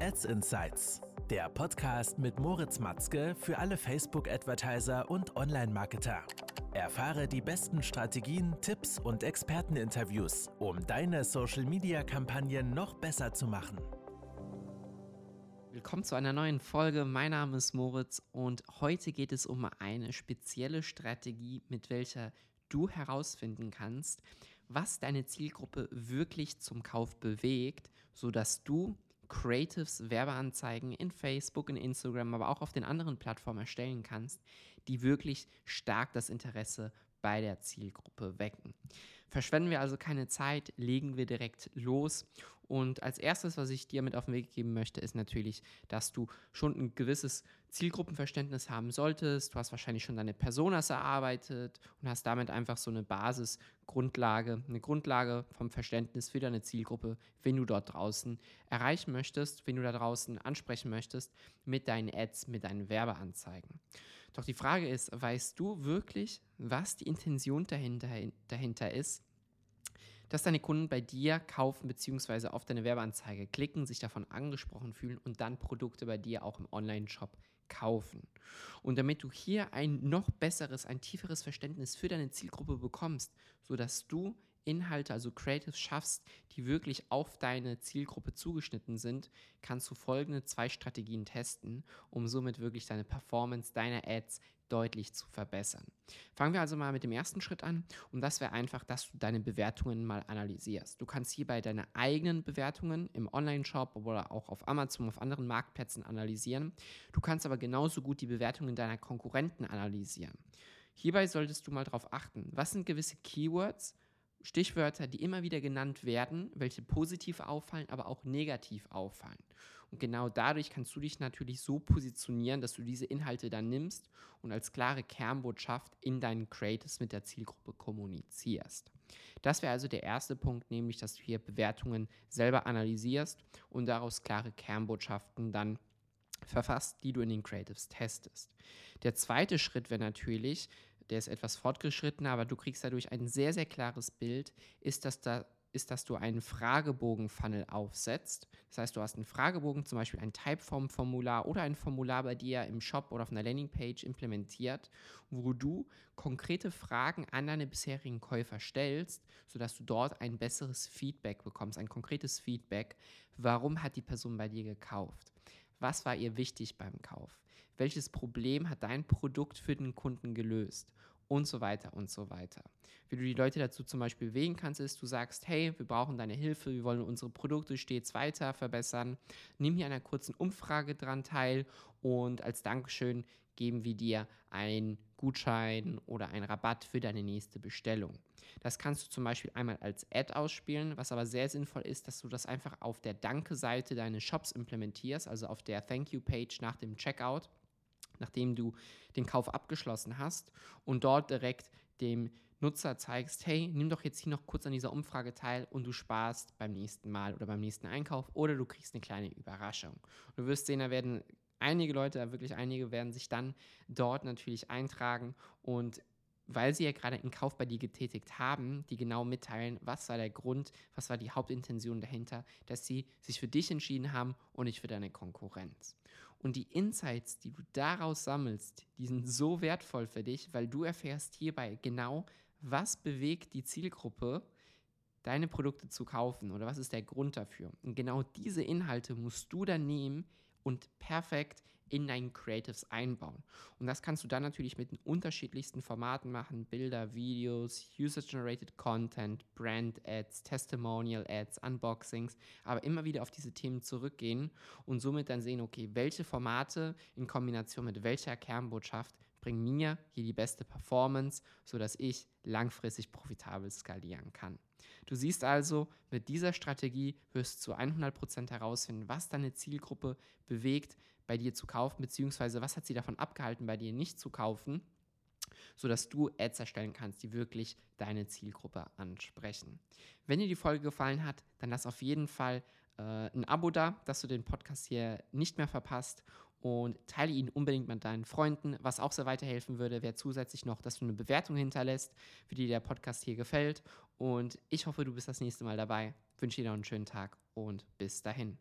Ads Insights, der Podcast mit Moritz Matzke für alle Facebook-Advertiser und Online-Marketer. Erfahre die besten Strategien, Tipps und Experteninterviews, um deine Social-Media-Kampagnen noch besser zu machen. Willkommen zu einer neuen Folge. Mein Name ist Moritz und heute geht es um eine spezielle Strategie, mit welcher du herausfinden kannst, was deine Zielgruppe wirklich zum Kauf bewegt, sodass du Creatives, Werbeanzeigen in Facebook, in Instagram, aber auch auf den anderen Plattformen erstellen kannst, die wirklich stark das Interesse bei der Zielgruppe wecken. Verschwenden wir also keine Zeit, legen wir direkt los. Und als erstes, was ich dir mit auf den Weg geben möchte, ist natürlich, dass du schon ein gewisses Zielgruppenverständnis haben solltest. Du hast wahrscheinlich schon deine Personas erarbeitet und hast damit einfach so eine Basisgrundlage, eine Grundlage vom Verständnis für deine Zielgruppe, wenn du dort draußen erreichen möchtest, wenn du da draußen ansprechen möchtest mit deinen Ads, mit deinen Werbeanzeigen. Doch die Frage ist, weißt du wirklich, was die Intention dahinter, dahinter ist? dass deine Kunden bei dir kaufen bzw. auf deine Werbeanzeige klicken, sich davon angesprochen fühlen und dann Produkte bei dir auch im Online-Shop kaufen. Und damit du hier ein noch besseres, ein tieferes Verständnis für deine Zielgruppe bekommst, sodass du Inhalte, also Creatives schaffst, die wirklich auf deine Zielgruppe zugeschnitten sind, kannst du folgende zwei Strategien testen, um somit wirklich deine Performance deiner Ads deutlich zu verbessern. Fangen wir also mal mit dem ersten Schritt an und das wäre einfach, dass du deine Bewertungen mal analysierst. Du kannst hierbei deine eigenen Bewertungen im Online-Shop oder auch auf Amazon, auf anderen Marktplätzen analysieren. Du kannst aber genauso gut die Bewertungen deiner Konkurrenten analysieren. Hierbei solltest du mal darauf achten, was sind gewisse Keywords, Stichwörter, die immer wieder genannt werden, welche positiv auffallen, aber auch negativ auffallen. Und genau dadurch kannst du dich natürlich so positionieren, dass du diese Inhalte dann nimmst und als klare Kernbotschaft in deinen Creatives mit der Zielgruppe kommunizierst. Das wäre also der erste Punkt, nämlich dass du hier Bewertungen selber analysierst und daraus klare Kernbotschaften dann verfasst, die du in den Creatives testest. Der zweite Schritt wäre natürlich, der ist etwas fortgeschrittener, aber du kriegst dadurch ein sehr, sehr klares Bild, ist, dass da ist, dass du einen Fragebogen-Funnel aufsetzt. Das heißt, du hast einen Fragebogen, zum Beispiel ein Typeform-Formular oder ein Formular bei dir im Shop oder auf einer Landingpage implementiert, wo du konkrete Fragen an deine bisherigen Käufer stellst, sodass du dort ein besseres Feedback bekommst, ein konkretes Feedback. Warum hat die Person bei dir gekauft? Was war ihr wichtig beim Kauf? Welches Problem hat dein Produkt für den Kunden gelöst? Und so weiter und so weiter. Wie du die Leute dazu zum Beispiel bewegen kannst, ist, du sagst, hey, wir brauchen deine Hilfe, wir wollen unsere Produkte stets weiter verbessern. Nimm hier an einer kurzen Umfrage dran teil und als Dankeschön geben wir dir einen Gutschein oder einen Rabatt für deine nächste Bestellung. Das kannst du zum Beispiel einmal als Ad ausspielen, was aber sehr sinnvoll ist, dass du das einfach auf der Danke-Seite deines Shops implementierst, also auf der Thank You-Page nach dem Checkout, nachdem du den Kauf abgeschlossen hast und dort direkt dem Nutzer zeigst, hey, nimm doch jetzt hier noch kurz an dieser Umfrage teil und du sparst beim nächsten Mal oder beim nächsten Einkauf oder du kriegst eine kleine Überraschung. Und du wirst sehen, da werden einige Leute, wirklich einige, werden sich dann dort natürlich eintragen und weil sie ja gerade einen Kauf bei dir getätigt haben, die genau mitteilen, was war der Grund, was war die Hauptintention dahinter, dass sie sich für dich entschieden haben und nicht für deine Konkurrenz. Und die Insights, die du daraus sammelst, die sind so wertvoll für dich, weil du erfährst hierbei genau, was bewegt die Zielgruppe, deine Produkte zu kaufen oder was ist der Grund dafür. Und genau diese Inhalte musst du dann nehmen, und perfekt in deinen Creatives einbauen. Und das kannst du dann natürlich mit den unterschiedlichsten Formaten machen: Bilder, Videos, User-Generated Content, Brand-Ads, Testimonial-Ads, Unboxings, aber immer wieder auf diese Themen zurückgehen und somit dann sehen, okay, welche Formate in Kombination mit welcher Kernbotschaft bringen mir hier die beste Performance, sodass ich langfristig profitabel skalieren kann. Du siehst also, mit dieser Strategie wirst du zu 100% herausfinden, was deine Zielgruppe bewegt, bei dir zu kaufen, beziehungsweise was hat sie davon abgehalten, bei dir nicht zu kaufen, sodass du Ads erstellen kannst, die wirklich deine Zielgruppe ansprechen. Wenn dir die Folge gefallen hat, dann lass auf jeden Fall äh, ein Abo da, dass du den Podcast hier nicht mehr verpasst und teile ihn unbedingt mit deinen Freunden. Was auch sehr weiterhelfen würde, wäre zusätzlich noch, dass du eine Bewertung hinterlässt, wie dir der Podcast hier gefällt. Und ich hoffe, du bist das nächste Mal dabei. Wünsche dir noch einen schönen Tag und bis dahin.